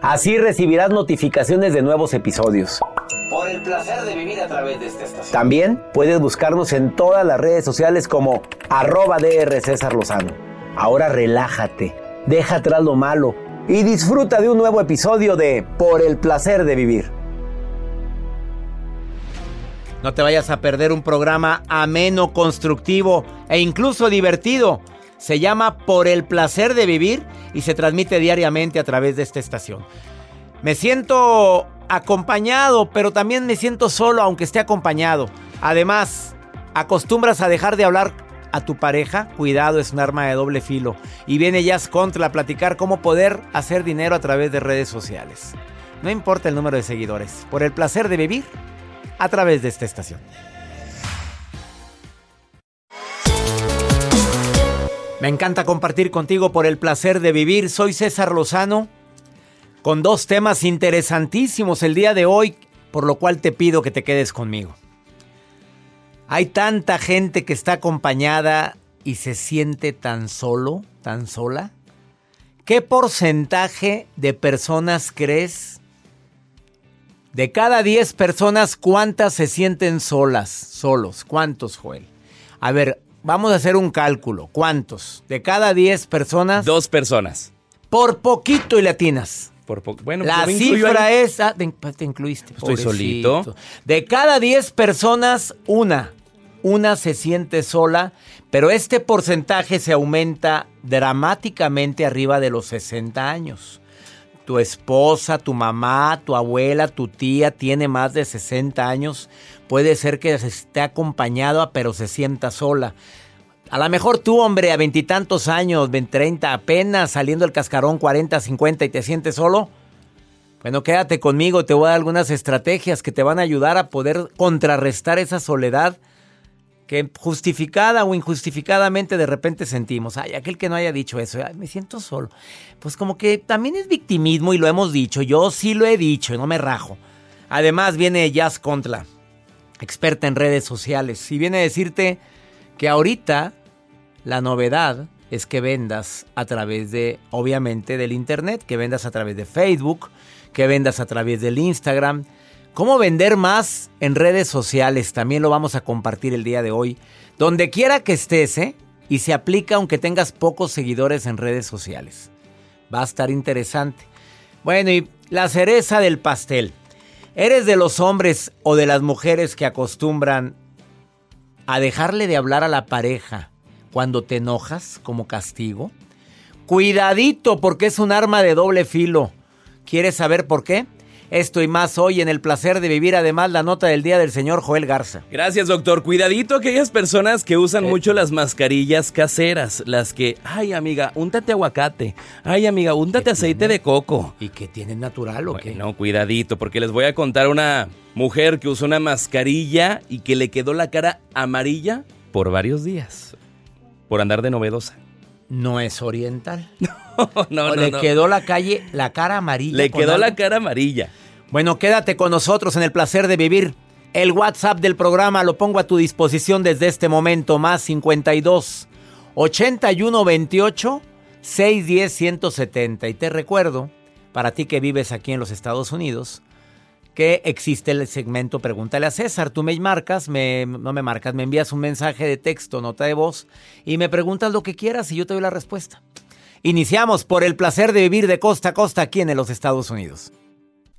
Así recibirás notificaciones de nuevos episodios. Por el placer de vivir a través de esta estación. También puedes buscarnos en todas las redes sociales como arroba DR César Lozano. Ahora relájate, deja atrás lo malo y disfruta de un nuevo episodio de Por el placer de vivir. No te vayas a perder un programa ameno, constructivo e incluso divertido. Se llama Por el placer de vivir y se transmite diariamente a través de esta estación. Me siento acompañado, pero también me siento solo aunque esté acompañado. Además, acostumbras a dejar de hablar a tu pareja, cuidado, es un arma de doble filo. Y viene Jazz Contra a platicar cómo poder hacer dinero a través de redes sociales. No importa el número de seguidores, por el placer de vivir a través de esta estación. Me encanta compartir contigo por el placer de vivir. Soy César Lozano con dos temas interesantísimos el día de hoy, por lo cual te pido que te quedes conmigo. Hay tanta gente que está acompañada y se siente tan solo, tan sola. ¿Qué porcentaje de personas crees? De cada 10 personas, ¿cuántas se sienten solas, solos? ¿Cuántos, Joel? A ver, vamos a hacer un cálculo. ¿Cuántos? De cada 10 personas. Dos personas. Por poquito y latinas. Por po- bueno, La cifra es. ah, te, te incluiste. Estoy pobrecito. solito. De cada 10 personas, una. Una se siente sola, pero este porcentaje se aumenta dramáticamente arriba de los 60 años. Tu esposa, tu mamá, tu abuela, tu tía tiene más de 60 años. Puede ser que esté acompañada, pero se sienta sola. A lo mejor tú, hombre, a veintitantos años, 20, 30, apenas saliendo el cascarón, 40, 50 y te sientes solo. Bueno, quédate conmigo, te voy a dar algunas estrategias que te van a ayudar a poder contrarrestar esa soledad que justificada o injustificadamente de repente sentimos. Ay, aquel que no haya dicho eso, me siento solo. Pues como que también es victimismo y lo hemos dicho. Yo sí lo he dicho, no me rajo. Además viene Jazz Contra, experta en redes sociales, y viene a decirte que ahorita la novedad es que vendas a través de, obviamente, del Internet, que vendas a través de Facebook, que vendas a través del Instagram. ¿Cómo vender más en redes sociales? También lo vamos a compartir el día de hoy. Donde quiera que estés, ¿eh? Y se aplica aunque tengas pocos seguidores en redes sociales. Va a estar interesante. Bueno, y la cereza del pastel. ¿Eres de los hombres o de las mujeres que acostumbran a dejarle de hablar a la pareja cuando te enojas como castigo? Cuidadito porque es un arma de doble filo. ¿Quieres saber por qué? Esto y más hoy en el placer de vivir, además la nota del día del señor Joel Garza. Gracias, doctor. Cuidadito aquellas personas que usan Eh. mucho las mascarillas caseras, las que, ay amiga, úntate aguacate, ay amiga, úntate aceite de coco. ¿Y que tienen natural o qué? No, cuidadito, porque les voy a contar una mujer que usó una mascarilla y que le quedó la cara amarilla por varios días, por andar de novedosa. No es oriental. no, no, o le no. quedó la calle, la cara amarilla. Le quedó la cara amarilla. Bueno, quédate con nosotros en el placer de vivir. El WhatsApp del programa lo pongo a tu disposición desde este momento, más 52 81 28 610 170. Y te recuerdo, para ti que vives aquí en los Estados Unidos, que existe el segmento Pregúntale a César. Tú me marcas, no me marcas, me envías un mensaje de texto, nota de voz, y me preguntas lo que quieras y yo te doy la respuesta. Iniciamos por el placer de vivir de costa a costa aquí en los Estados Unidos.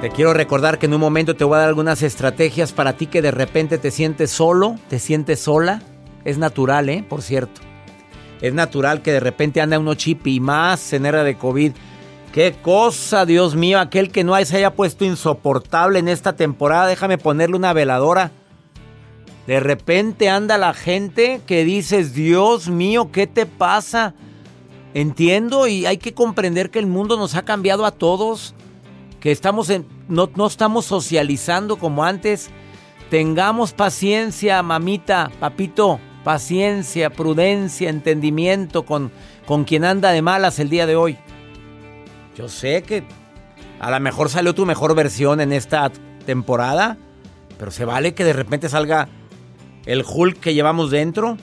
Te quiero recordar que en un momento te voy a dar algunas estrategias para ti que de repente te sientes solo, te sientes sola. Es natural, ¿eh? Por cierto. Es natural que de repente anda uno chip y más en era de COVID. Qué cosa, Dios mío, aquel que no se haya puesto insoportable en esta temporada, déjame ponerle una veladora. De repente anda la gente que dices, Dios mío, ¿qué te pasa? Entiendo y hay que comprender que el mundo nos ha cambiado a todos, que estamos en, no, no estamos socializando como antes. Tengamos paciencia, mamita, papito, paciencia, prudencia, entendimiento con, con quien anda de malas el día de hoy. Yo sé que a lo mejor salió tu mejor versión en esta temporada, pero se vale que de repente salga el Hulk que llevamos dentro.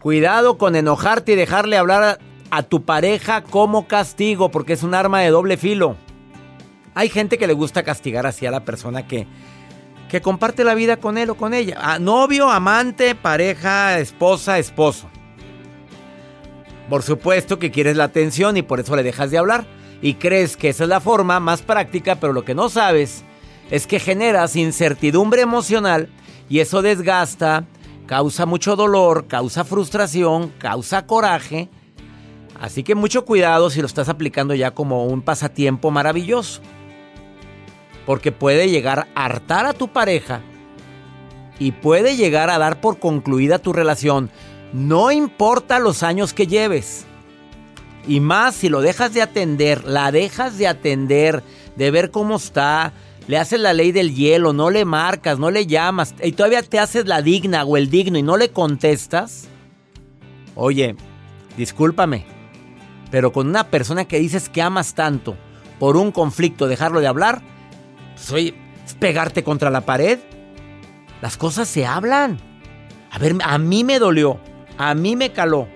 Cuidado con enojarte y dejarle hablar a, tu pareja como castigo, porque es un arma de doble filo. Hay gente que le gusta castigar así a la persona que, que comparte la vida con él o con ella. Novio, amante, pareja, esposa, esposo. Por supuesto que quieres la atención y por eso le dejas de hablar. Y crees que esa es la forma más práctica, pero lo que no sabes es que generas incertidumbre emocional y eso desgasta, causa mucho dolor, causa frustración, causa coraje. Así que mucho cuidado si lo estás aplicando ya como un pasatiempo maravilloso. Porque puede llegar a hartar a tu pareja y puede llegar a dar por concluida tu relación. No importa los años que lleves. Y más si lo dejas de atender, la dejas de atender, de ver cómo está, le haces la ley del hielo, no le marcas, no le llamas y todavía te haces la digna o el digno y no le contestas. Oye, discúlpame, pero con una persona que dices que amas tanto, por un conflicto dejarlo de hablar, soy es pegarte contra la pared. Las cosas se hablan. A ver, a mí me dolió, a mí me caló.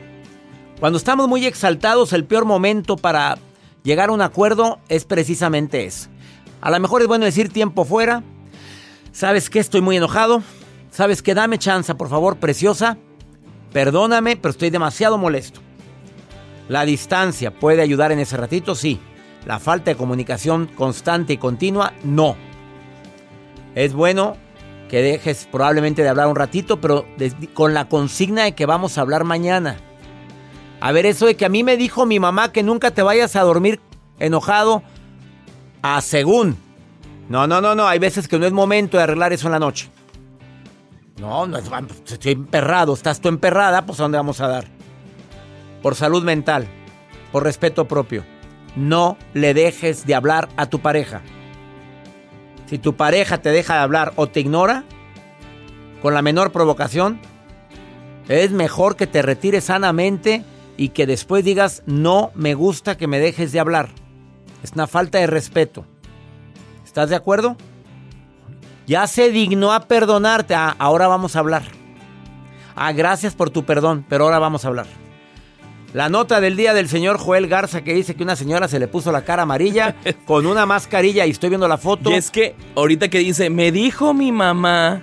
Cuando estamos muy exaltados, el peor momento para llegar a un acuerdo es precisamente ese. A lo mejor es bueno decir tiempo fuera. ¿Sabes qué? Estoy muy enojado. ¿Sabes qué? Dame chance, por favor, preciosa. Perdóname, pero estoy demasiado molesto. La distancia puede ayudar en ese ratito, sí. La falta de comunicación constante y continua, no. Es bueno que dejes probablemente de hablar un ratito, pero con la consigna de que vamos a hablar mañana. A ver, eso de que a mí me dijo mi mamá que nunca te vayas a dormir enojado, a según. No, no, no, no, hay veces que no es momento de arreglar eso en la noche. No, no es, estoy emperrado, estás tú emperrada, pues ¿a dónde vamos a dar? Por salud mental, por respeto propio. No le dejes de hablar a tu pareja. Si tu pareja te deja de hablar o te ignora, con la menor provocación, es mejor que te retires sanamente y que después digas, no me gusta que me dejes de hablar. Es una falta de respeto. ¿Estás de acuerdo? Ya se dignó a perdonarte. Ah, ahora vamos a hablar. Ah, gracias por tu perdón, pero ahora vamos a hablar. La nota del día del señor Joel Garza que dice que una señora se le puso la cara amarilla con una mascarilla y estoy viendo la foto. Y es que ahorita que dice, me dijo mi mamá.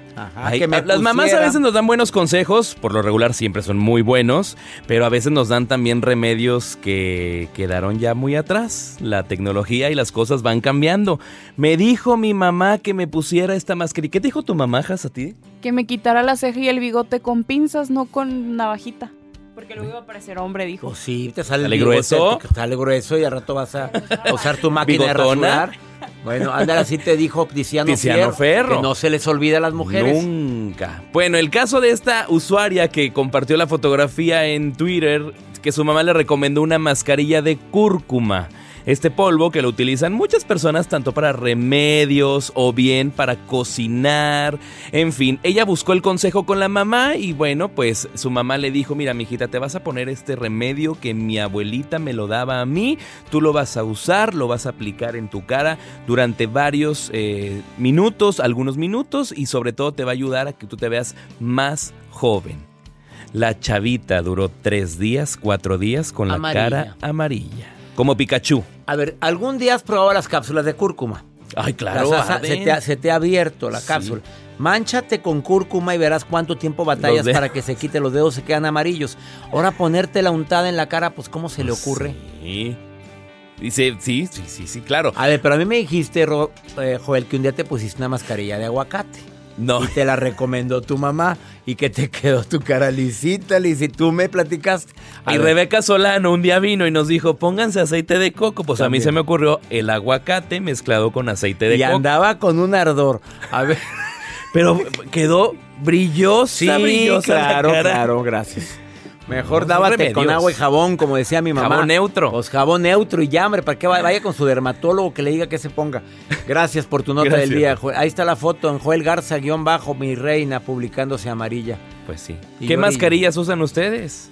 que las mamás a veces nos dan buenos consejos, por lo regular siempre son muy buenos, pero a veces nos dan también remedios que quedaron ya muy atrás. La tecnología y las cosas van cambiando. Me dijo mi mamá que me pusiera esta mascarilla. ¿Qué te dijo tu mamá, Has, a ti? Que me quitara la ceja y el bigote con pinzas, no con navajita. Porque luego iba a parecer hombre, dijo. Pues sí, te sale, grueso. Te sale grueso y al rato vas a usar tu máquina de rasurar. Bueno, anda así te dijo Tiziano, Ferro, Que no se les olvida a las mujeres. Nunca. Bueno, el caso de esta usuaria que compartió la fotografía en Twitter, que su mamá le recomendó una mascarilla de cúrcuma. Este polvo que lo utilizan muchas personas tanto para remedios o bien para cocinar. En fin, ella buscó el consejo con la mamá y bueno, pues su mamá le dijo, mira, mijita, te vas a poner este remedio que mi abuelita me lo daba a mí. Tú lo vas a usar, lo vas a aplicar en tu cara durante varios eh, minutos, algunos minutos y sobre todo te va a ayudar a que tú te veas más joven. La chavita duró tres días, cuatro días con la cara amarilla. Como Pikachu. A ver, ¿algún día has probado las cápsulas de cúrcuma? Ay, claro. se, te ha, abierto la cápsula. Mánchate con cúrcuma y verás cuánto tiempo batallas para que se quite los dedos, se quedan amarillos. Ahora ponerte la untada en la cara, pues ¿cómo se le pues ocurre? Sí. Dice, sí, sí, sí, sí, claro. A ver, pero a mí me dijiste, eh, Joel, que un día te pusiste una mascarilla de aguacate. No. Y te la recomendó tu mamá y que te quedó tu cara lisita, Liz, y tú me platicaste. y Rebeca Solano un día vino y nos dijo, pónganse aceite de coco. Pues a mí se me ocurrió el aguacate mezclado con aceite de coco. Y andaba con un ardor. A ver. Pero quedó brillosa, sí, brillosa. Claro, claro, gracias. Mejor dávate con agua y jabón, como decía mi mamá. Jabón neutro. Pues jabón neutro y ya, hombre, para que vaya con su dermatólogo que le diga que se ponga. Gracias por tu nota del día. Ahí está la foto en Joel Garza, guion bajo, mi reina, publicándose amarilla. Pues sí. ¿Qué mascarillas usan ustedes?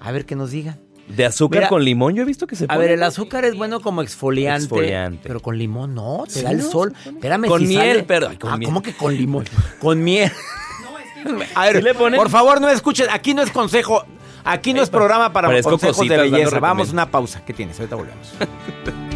A ver que nos digan. ¿De azúcar con limón? Yo he visto que se A ver, el azúcar es bueno como exfoliante. Exfoliante. Pero con limón no, te da el sol. Espérame, con miel, perdón. ah, ¿cómo que con limón? con miel. A ver, por favor, no escuchen. Aquí no es consejo. Aquí no es programa para consejos de belleza. Vamos a una pausa. ¿Qué tienes? Ahorita volvemos.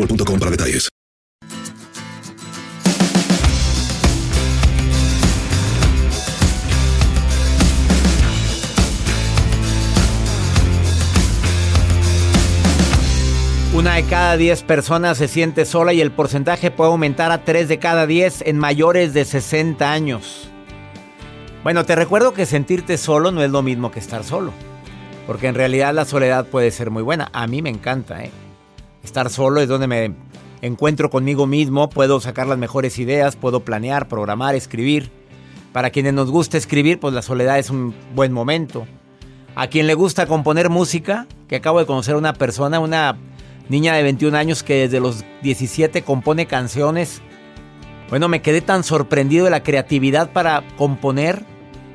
boostmobile.com para detalles. Una de cada 10 personas se siente sola y el porcentaje puede aumentar a 3 de cada 10 en mayores de 60 años. Bueno, te recuerdo que sentirte solo no es lo mismo que estar solo. Porque en realidad la soledad puede ser muy buena. A mí me encanta, ¿eh? Estar solo es donde me encuentro conmigo mismo, puedo sacar las mejores ideas, puedo planear, programar, escribir. Para quienes nos gusta escribir, pues la soledad es un buen momento. A quien le gusta componer música, que acabo de conocer una persona, una niña de 21 años que desde los 17 compone canciones. Bueno, me quedé tan sorprendido de la creatividad para componer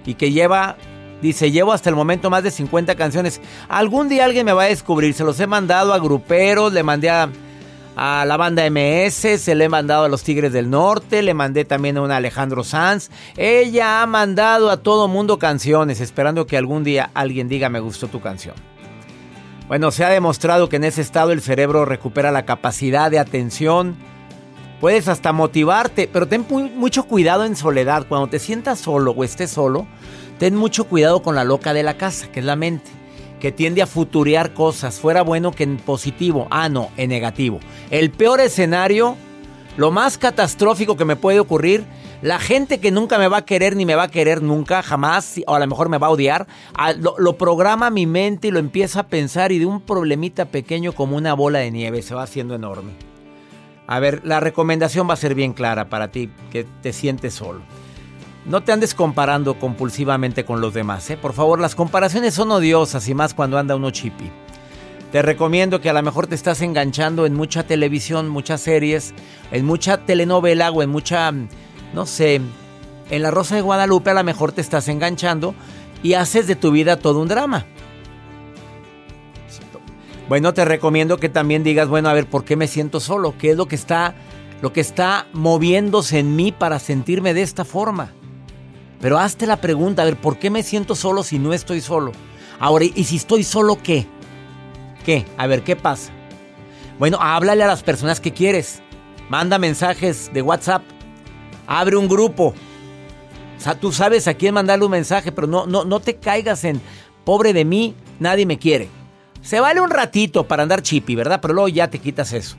y que lleva, dice, llevo hasta el momento más de 50 canciones. Algún día alguien me va a descubrir, se los he mandado a gruperos, le mandé a, la banda MS, se le he mandado a los Tigres del Norte, le mandé también a un Alejandro Sanz. Ella ha mandado a todo mundo canciones, esperando que algún día alguien diga me gustó tu canción. Bueno, se ha demostrado que en ese estado el cerebro recupera la capacidad de atención. Puedes hasta motivarte, pero ten mucho cuidado en soledad. Cuando te sientas solo o estés solo, ten mucho cuidado con la loca de la casa, que es la mente, que tiende a futurear cosas. Fuera bueno que en positivo. Ah, no, en negativo. El peor escenario, lo más catastrófico que me puede ocurrir, la gente que nunca me va a querer ni me va a querer nunca, jamás, o a lo mejor me va a odiar, lo, lo, programa mi mente y lo empieza a pensar y de un problemita pequeño como una bola de nieve se va haciendo enorme. A ver, la recomendación va a ser bien clara para ti, que te sientes solo. No te andes comparando compulsivamente con los demás, ¿eh? Por favor, las comparaciones son odiosas y más cuando anda uno chipi. Te recomiendo que a lo mejor te estás enganchando en mucha televisión, muchas series, en mucha telenovela o en mucha no sé, en La Rosa de Guadalupe a lo mejor te estás enganchando y haces de tu vida todo un drama. Bueno, te recomiendo que también digas, bueno, a ver, ¿por qué me siento solo? ¿Qué es lo que está lo que está moviéndose en mí para sentirme de esta forma? Pero hazte la pregunta, a ver, ¿por qué me siento solo si no estoy solo? Ahora, ¿y si estoy solo qué? ¿Qué? A ver, ¿qué pasa? Bueno, háblale a las personas que quieres. Manda mensajes de WhatsApp Abre un grupo. O sea, tú sabes a quién mandarle un mensaje, pero no, no, no te caigas en pobre de mí, nadie me quiere. Se vale un ratito para andar chipi, ¿verdad? Pero luego ya te quitas eso.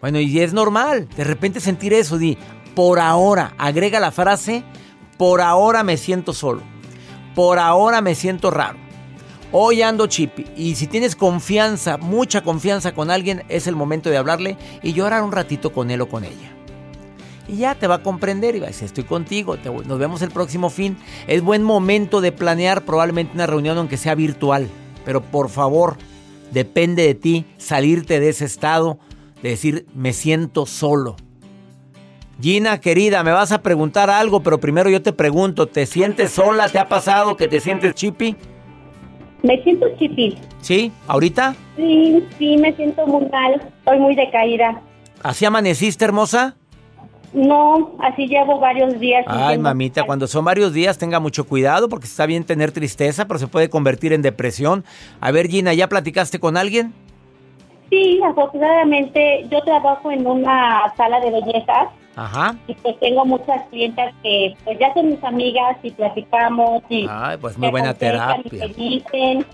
Bueno, y es normal de repente sentir eso. Di, por ahora, agrega la frase, por ahora me siento solo. Por ahora me siento raro. Hoy ando chipi. Y si tienes confianza, mucha confianza con alguien, es el momento de hablarle y llorar un ratito con él o con ella. Y ya te va a comprender y va a decir, estoy contigo, te- nos vemos el próximo fin. Es buen momento de planear probablemente una reunión aunque sea virtual. Pero por favor, depende de ti salirte de ese estado de decir, me siento solo. Gina, querida, me vas a preguntar algo, pero primero yo te pregunto, ¿te sientes sola? ¿Te ha pasado que te sientes chipi? Me siento chipil. ¿Sí? ¿Ahorita? Sí, sí, me siento muy mal. Estoy muy decaída. ¿Así amaneciste, hermosa? No, así llevo varios días. Ay, mamita, cuando son varios días, tenga mucho cuidado porque está bien tener tristeza, pero se puede convertir en depresión. A ver, Gina, ¿ya platicaste con alguien? Sí, afortunadamente yo trabajo en una sala de bellezas Ajá. y pues tengo muchas clientas que pues ya son mis amigas y platicamos y Ay, pues muy buena terapia. Me dicen,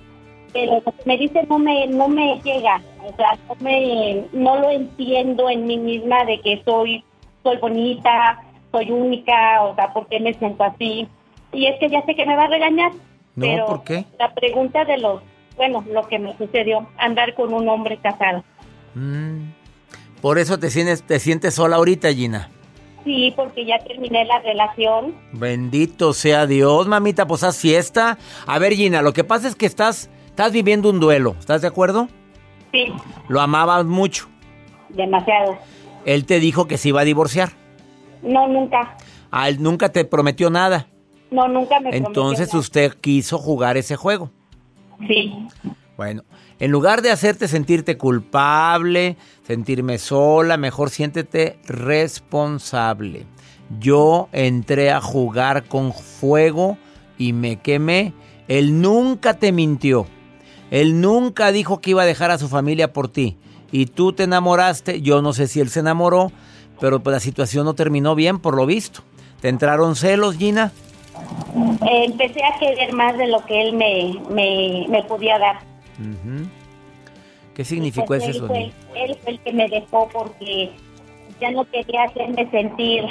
pero lo que me dicen no me no me llega, o sea, no me no lo entiendo en mí misma de que soy soy bonita, soy única, o sea, ¿por qué me siento así? Y es que ya sé que me va a regañar. No, pero ¿por qué? La pregunta de los, bueno, lo que me sucedió, andar con un hombre casado. Mm. Por eso te sientes, te sientes sola ahorita, Gina. Sí, porque ya terminé la relación. Bendito sea Dios, mamita, pues haz fiesta. A ver, Gina, lo que pasa es que estás, estás viviendo un duelo, ¿estás de acuerdo? Sí, Lo amabas mucho. demasiado. Él te dijo que se iba a divorciar. No, nunca. A él nunca te prometió nada. No, nunca me Entonces prometió usted quiso jugar ese juego. nada. Sí, Bueno, en lugar de hacerte sentirte culpable, sentirme sola, mejor siéntete responsable. Yo entré a jugar con fuego y me quemé. Él nunca te mintió. Él nunca dijo que iba a dejar a su familia por ti. Y tú te enamoraste. Yo no sé si él se enamoró, pero pues la situación no terminó bien por lo visto. ¿Te entraron celos, Gina? Empecé a querer más de lo que él me, me, me podía dar. Ujú. ¿Qué significó ese él, sonido? fue, él fue el que me dejó porque ya no quería hacerme sentir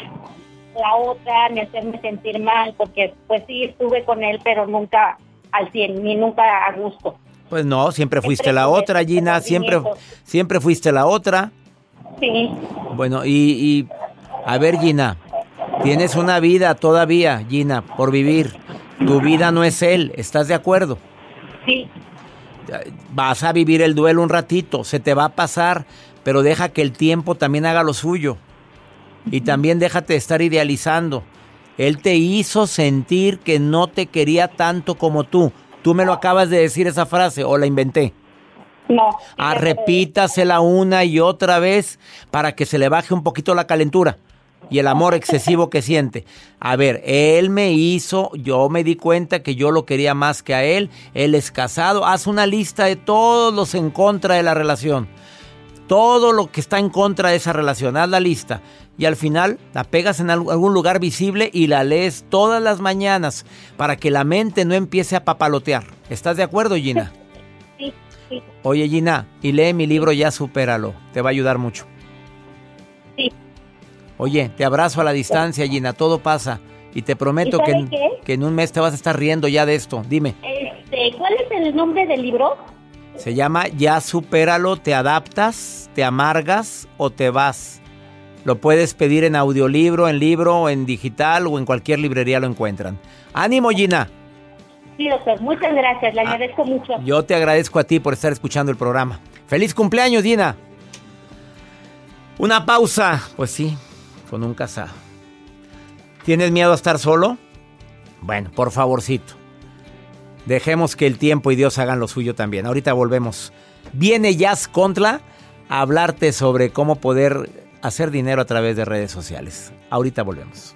la otra, ni hacerme sentir mal, porque pues sí estuve con él, pero nunca al 100, ni nunca a gusto. Pues no, siempre fuiste Siempre la otra, Gina, siempre, siempre fuiste la otra. Sí, Bueno, y, y, a ver, Gina, tienes una vida todavía, Gina, por vivir. Tu vida no es él, ¿estás de acuerdo? sí, Vas a vivir el duelo un ratito, se te va a pasar, pero deja que el tiempo también haga lo suyo. Y también déjate de estar idealizando. Él te hizo sentir que no te quería tanto como tú. Tú me lo acabas de decir esa frase o la inventé. no. Ah, repítasela una y otra vez para que se le baje un poquito la calentura y el amor excesivo que siente. A ver, él me hizo, yo me di cuenta que yo lo quería más que a él, él es casado, haz una lista de todos los en contra de la relación. Todo lo que está en contra de esa relación, haz la lista. Y al final la pegas en al- algún lugar visible y la lees todas las mañanas para que la mente no empiece a papalotear. ¿Estás de acuerdo, Gina? Sí, sí, Oye Gina, y lee mi libro Ya Supéralo, te va a ayudar mucho. sí. Oye, te abrazo a la distancia Gina, todo pasa. Y te prometo ¿Y que en, que en un mes te vas a estar riendo ya de esto. Dime, Este, ¿Cuál es el nombre del libro? se llama Ya Supéralo, te adaptas, te amargas o te vas. Lo puedes pedir en audiolibro, en libro, en digital o en cualquier librería lo encuentran. Ánimo Gina, Sí, doctor, muchas gracias, le agradezco mucho. yo te agradezco a ti por estar escuchando el programa. Feliz cumpleaños Gina. Una pausa, pues sí, con un casado. ¿Tienes miedo a estar solo? Bueno, por favorcito. Dejemos que el tiempo y Dios hagan lo suyo también. Ahorita volvemos. Viene Jazz Contra a hablarte sobre cómo poder hacer dinero a través de redes sociales. Ahorita volvemos.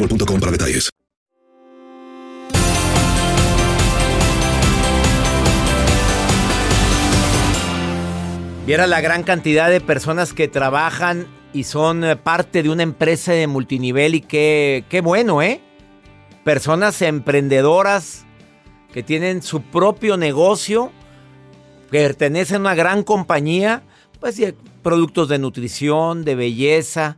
boostmobile.com para detalles. Viera la gran cantidad de personas que trabajan y son eh, parte de una empresa de multinivel y qué, qué bueno, ¿eh? Personas emprendedoras que tienen su propio negocio, que pertenecen a una gran compañía, pues de productos de nutrición, de belleza.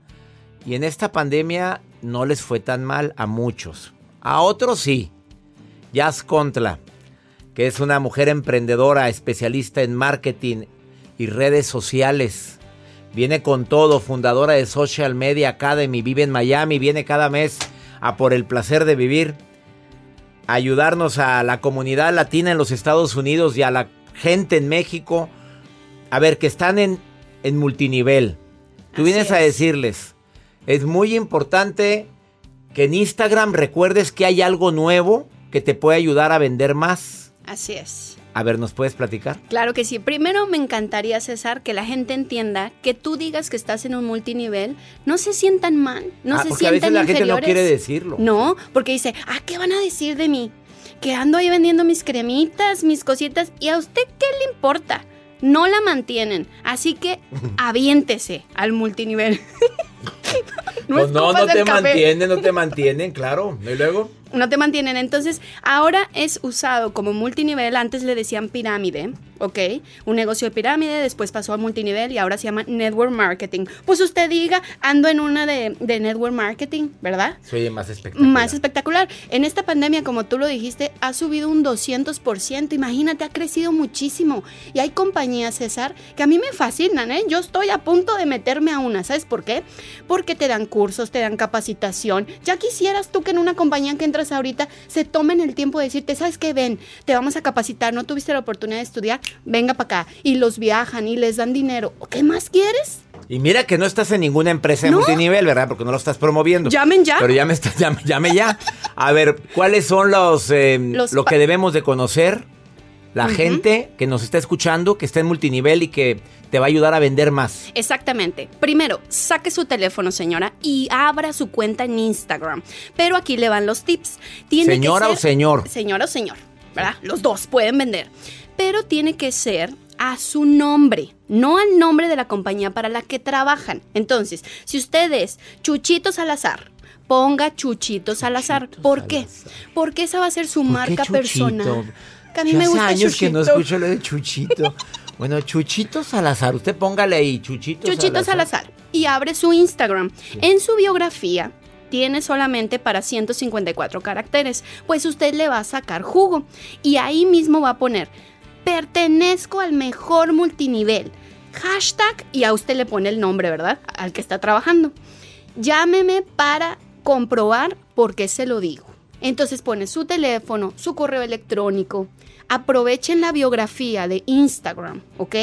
Y en esta pandemia no les fue tan mal a muchos. A otros sí. Jazz Contla, que es una mujer emprendedora, especialista en marketing y redes sociales. Viene con todo, fundadora de Social Media Academy, vive en Miami, viene cada mes a por el placer de vivir, a ayudarnos a la comunidad latina en los Estados Unidos y a la gente en México. A ver, que están en, en multinivel. Tú Así vienes a decirles, es muy importante que en Instagram recuerdes que hay algo nuevo que te puede ayudar a vender más. Así es. A ver, ¿nos puedes platicar? Claro que sí. Primero me encantaría, César, que la gente entienda que tú digas que estás en un multinivel, no se sientan mal, no Ah, se porque a veces sientan la gente no inferiores. quiere decirlo. No, porque dice, ah, ¿qué van a decir de mí? Que ando ahí vendiendo mis cremitas, mis cositas, y a usted qué le importa. No la mantienen. Así que aviéntese al multinivel. Pues no, escupas no te café. mantienen, no te mantienen, claro. ¿Y luego? no te mantienen. Entonces, ahora es usado como multinivel. Antes le decían pirámide, ¿ok? Un negocio de pirámide, después pasó a multinivel y ahora se llama network marketing. Pues usted diga, ando en una de, de network marketing, ¿verdad? Se oye más espectacular. Más espectacular. En esta pandemia, como tú lo dijiste, ha subido un 200%. Imagínate, ha crecido muchísimo. Y hay compañías, César, que a mí me fascinan, ¿eh? Yo estoy a punto de meterme a una. ¿Sabes por qué? Porque te dan cursos, te dan capacitación. Ya quisieras tú que en una compañía que entras ahorita se tomen el tiempo de decirte, ¿sabes qué? Ven, te vamos a capacitar. No tuviste la oportunidad de estudiar, venga para acá. Y los viajan y les dan dinero. ¿Qué más quieres? Y mira que no estás en ninguna empresa de No. multinivel, ¿verdad? Porque no lo estás promoviendo. Llamen ya. Pero llame, llame, llame ya. A ver, ¿cuáles son los, eh, Los lo que debemos de conocer? La gente que nos está escuchando, que está en multinivel y que te va a ayudar a vender más. Exactamente. Primero, saque su teléfono, señora, y abra su cuenta en Instagram. Pero aquí le van los tips. Tiene que ¿Señora o ser- señor? Señora o señor, ¿verdad? Los dos pueden vender. Pero tiene que ser a su nombre, no al nombre de la compañía para la que trabajan. Entonces, si usted es Chuchito Salazar, ponga Chuchito Salazar. ¿Por qué? Porque esa va a ser su marca personal. Que a mí Ya me hace gusta años que no escucho lo de Chuchito. bueno, Chuchito Salazar. Usted póngale ahí, Chuchito, Chuchito Salazar. Y abre su Instagram. En su biografía tiene solamente para 154 caracteres, pues usted le va a sacar jugo. Y ahí mismo va a poner, pertenezco al mejor multinivel. Hashtag y a usted le pone el nombre, ¿verdad? Al que está trabajando. Llámeme para comprobar por qué se lo digo. Entonces pone su teléfono, su correo electrónico. Aprovechen la biografía de Instagram, ¿ok?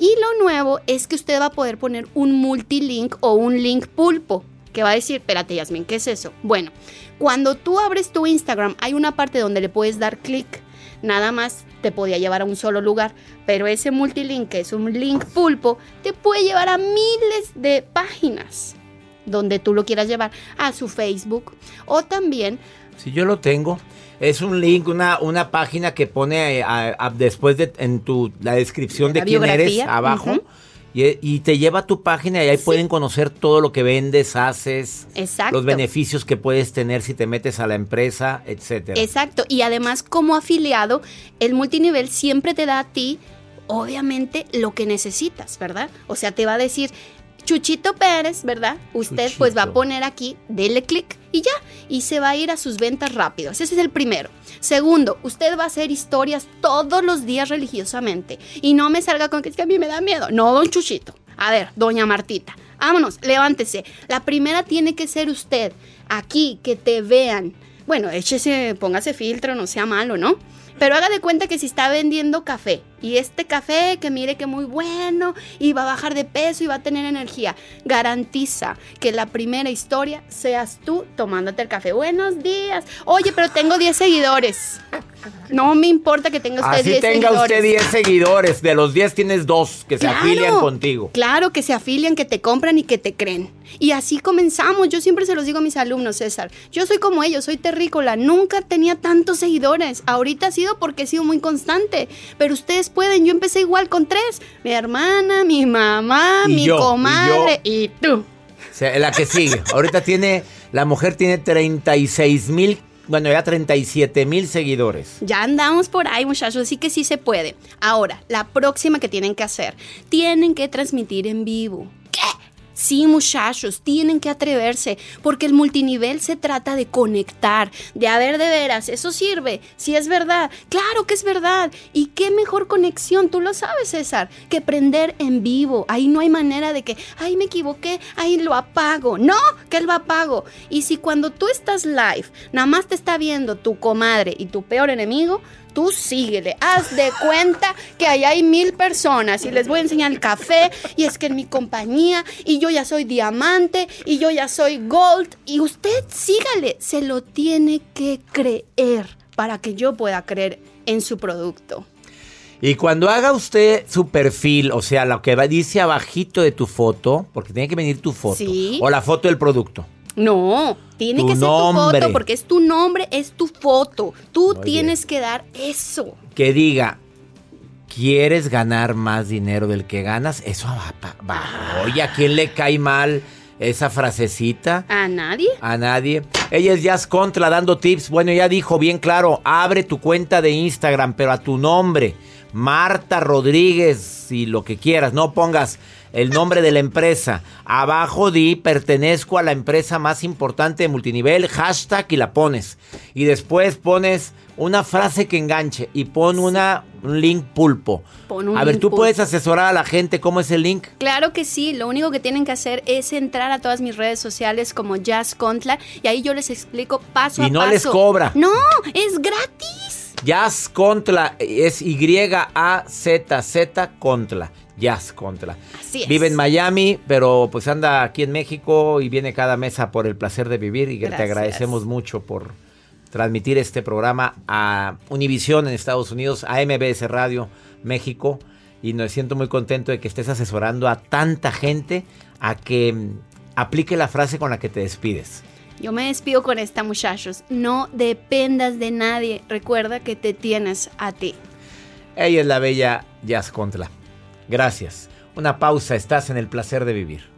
Y lo nuevo es que usted va a poder poner un multilink o un link pulpo. Que va a decir, espérate Yasmin, ¿qué es eso? Bueno, cuando tú abres tu Instagram hay una parte donde le puedes dar clic. Nada más te podía llevar a un solo lugar, pero ese multilink, que es un link pulpo, te puede llevar a miles de páginas donde tú lo quieras llevar, a su Facebook o también Si yo lo tengo. Es un link, una, una página que pone eh, a- a- después de en tu la descripción de La quién eres abajo. y te lleva a tu página y ahí pueden conocer todo lo que vendes, haces, Exacto. los beneficios que puedes tener si te metes a la empresa, etcétera. Exacto, y además como afiliado, el multinivel siempre te da a ti, obviamente, lo que necesitas, ¿verdad? O sea, te va a decir, Chuchito Pérez, ¿verdad? Usted pues va a poner aquí, dele clic y ya, y se va a ir a sus ventas rápidas. Ese es el primero. Segundo, usted va a hacer historias todos los días religiosamente y no me salga con que es que a mí me da miedo. No, don Chuchito. A ver, doña Martita, vámonos, levántese. La primera tiene que ser usted, aquí, que te vean. Bueno, échese, póngase filtro, no sea malo, ¿no? Pero haga de cuenta que si está vendiendo café y este café que mire que muy bueno y va a bajar de peso y va a tener energía, garantiza que la primera historia seas tú tomándote el café. Buenos días. Oye, pero tengo 10 seguidores. No me importa que tenga usted Así 10 tenga seguidores. usted 10 seguidores, de los 10 tienes dos que se Claro. afilian contigo. Claro, que se afilian, que te compran y que te creen. Y así comenzamos. Yo siempre se los digo a mis alumnos, César. Yo soy como ellos, soy terrícola. Nunca tenía tantos seguidores. Ahorita ha sido porque he sido muy constante. Pero ustedes pueden. Yo empecé igual con tres. Mi hermana, mi mamá, Y mi yo, y comadre yo. y, tú. O sea, la que sigue. Ahorita tiene, la mujer tiene 36 mil, bueno, ya 37 mil seguidores. Ya andamos por ahí, muchachos, así que sí se puede. Ahora, la próxima que tienen que hacer, tienen que transmitir en vivo. Sí, muchachos, tienen que atreverse, porque el multinivel se trata de conectar, de a ver de veras, eso sirve, si es verdad, claro que es verdad. Y qué mejor conexión, tú lo sabes, César, que prender en vivo. Ahí no hay manera de que, ay, me equivoqué, ahí lo apago. No, que lo apago. Y si cuando tú estás live, nada más te está viendo tu comadre y tu peor enemigo, tú síguele. Haz de cuenta que ahí hay mil personas y les voy a enseñar el café y es que en mi compañía y yo ya soy diamante y yo ya soy gold y usted sígale. Se lo tiene que creer para que yo pueda creer en su producto. Y cuando haga usted su perfil, o sea, lo que dice abajito de tu foto, porque tiene que venir tu foto, Sí. o la foto del producto. No, tiene Tu que ser tu foto porque es tu nombre, es tu foto. Tú tienes que dar eso. que diga, ¿quieres ganar más dinero del que ganas? Eso va, va. Oye, ¿a quién le cae mal esa frasecita? ¿A nadie? A nadie. Ella es Jazz Contra dando tips. Bueno, ya dijo bien claro, abre tu cuenta de Instagram, pero a tu nombre. Marta Rodríguez y lo que quieras. No pongas el nombre de la empresa. Abajo di, pertenezco a la empresa más importante de multinivel, hashtag y la pones. Y después pones una frase que enganche y pon una, un link pulpo. Pon un a ver, tú puedes asesorar a la gente cómo es el link. Claro que sí, lo único que tienen que hacer es entrar a todas mis redes sociales como Jazz Contla y ahí yo les explico paso Y a no paso. les cobra. No, es gratis. Jazz Contra es Y-A-Z-Z Contra. Jazz Contra. Así es. Vive en Miami, pero pues anda aquí en México y viene cada mesa por el placer de vivir. Y que te Gracias. agradecemos mucho por transmitir este programa a Univision en Estados Unidos, a MBS Radio México. Y me siento muy contento de que estés asesorando a tanta gente a que mm, aplique la frase con la que te despides. Yo me despido con esta, muchachos. No dependas de nadie. Recuerda que te tienes a ti. Ella es la bella Jazz Contra. Gracias. Una pausa, estás en el placer de vivir.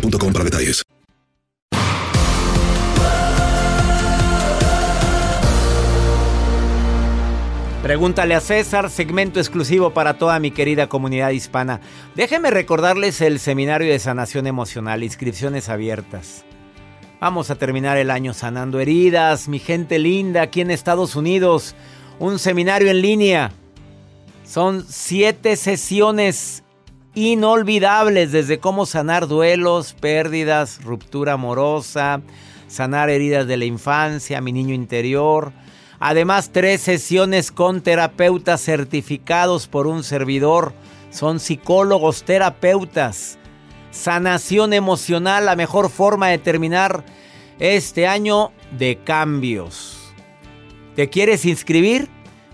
para detalles. Pregúntale a César, segmento exclusivo para toda mi querida comunidad hispana. Déjenme recordarles el seminario de sanación emocional, inscripciones abiertas. Vamos a terminar el año sanando heridas, mi gente linda, aquí en Estados Unidos. Un seminario en línea. Son siete sesiones inolvidables desde cómo sanar duelos, pérdidas, ruptura amorosa, sanar heridas de la infancia, mi niño interior. Además, tres sesiones con terapeutas certificados por un servidor. Son psicólogos, terapeutas. Sanación emocional, la mejor forma de terminar este año de cambios. ¿Te quieres inscribir?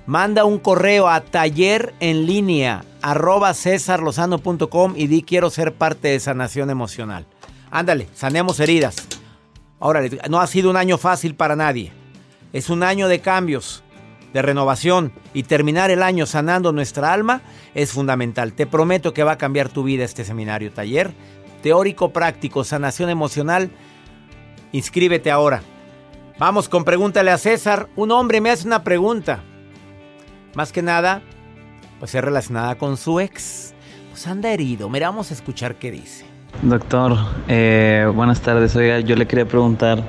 Manda un correo a taller en línea arroba cesarlozano.com y di quiero ser parte de sanación emocional. Ándale, sanemos heridas. Ahora, no ha sido un año fácil para nadie. Es un año de cambios, de renovación y terminar el año sanando nuestra alma es fundamental. Te prometo que va a cambiar tu vida este seminario taller. Teórico práctico, sanación emocional. Inscríbete ahora. Vamos con pregúntale a César. Un hombre me hace una pregunta. Más que nada, pues es relacionada con su ex. Pues anda herido. Mira, vamos a escuchar qué dice. Doctor, eh, buenas tardes. Oiga, yo le quería preguntar,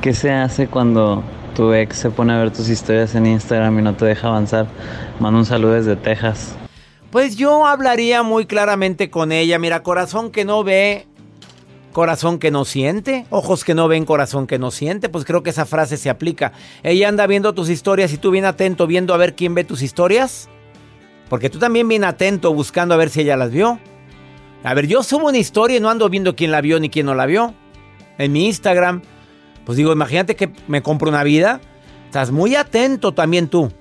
¿qué se hace cuando tu ex se pone a ver tus historias en Instagram y no te deja avanzar? Mando un saludo desde Texas. Pues yo hablaría muy claramente con ella. Mira, corazón que no ve, corazón que no siente, ojos que no ven, corazón que no siente. Pues creo que esa frase se aplica. Ella anda viendo tus historias y tú bien atento viendo a ver quién ve tus historias. Porque tú también bien atento buscando a ver si ella las vio. A ver, yo subo una historia y no ando viendo quién la vio ni quién no la vio. En mi Instagram. Pues digo, imagínate que me compro una vida. Estás muy atento también tú.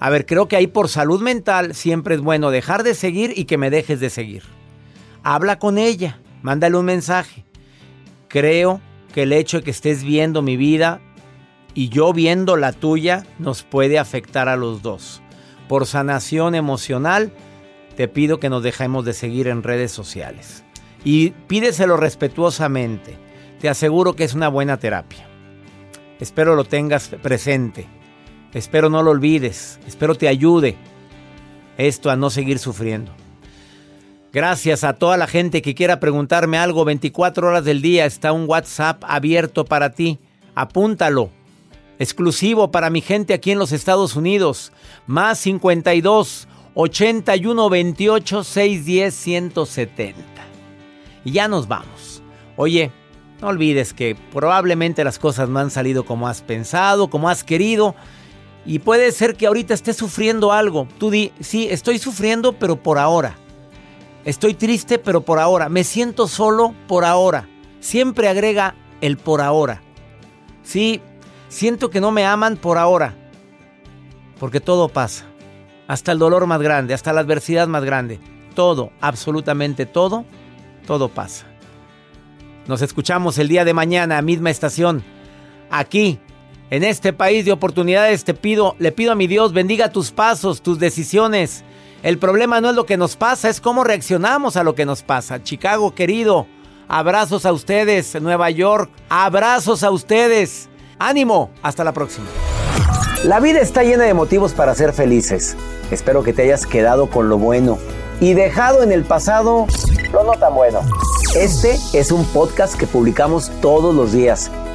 A ver, creo que ahí por salud mental siempre es bueno dejar de seguir y que me dejes de seguir. Habla con ella, mándale un mensaje. Creo que el hecho de que estés viendo mi vida y yo viendo la tuya nos puede afectar a los dos. Por sanación emocional, te pido que nos dejemos de seguir en redes sociales. Y pídeselo respetuosamente. Te aseguro que es una buena terapia. Espero lo tengas presente. Espero no lo olvides. Espero te ayude esto a no seguir sufriendo. Gracias a toda la gente que quiera preguntarme algo. 24 horas del día está un WhatsApp abierto para ti. Apúntalo. Exclusivo para mi gente aquí en los Estados Unidos. Más 52 81 28 610 170. Y ya nos vamos. Oye, no olvides que probablemente las cosas no han salido como has pensado, como has querido. Y puede ser que ahorita estés sufriendo algo. Tú di, sí, estoy sufriendo, pero por ahora. Estoy triste, pero por ahora. Me siento solo por ahora. Siempre agrega el por ahora. Sí, siento que no me aman por ahora. Porque todo pasa. Hasta el dolor más grande, hasta la adversidad más grande. Todo, absolutamente todo, todo pasa. Nos escuchamos el día de mañana, misma estación. Aquí, en este país de oportunidades, te pido, le pido a mi Dios, bendiga tus pasos, tus decisiones. El problema no es lo que nos pasa, es cómo reaccionamos a lo que nos pasa. Chicago, querido, abrazos a ustedes. Nueva York, abrazos a ustedes. Ánimo, hasta la próxima. La vida está llena de motivos para ser felices. Espero que te hayas quedado con lo bueno y dejado en el pasado lo no tan bueno. Este es un podcast que publicamos todos los días,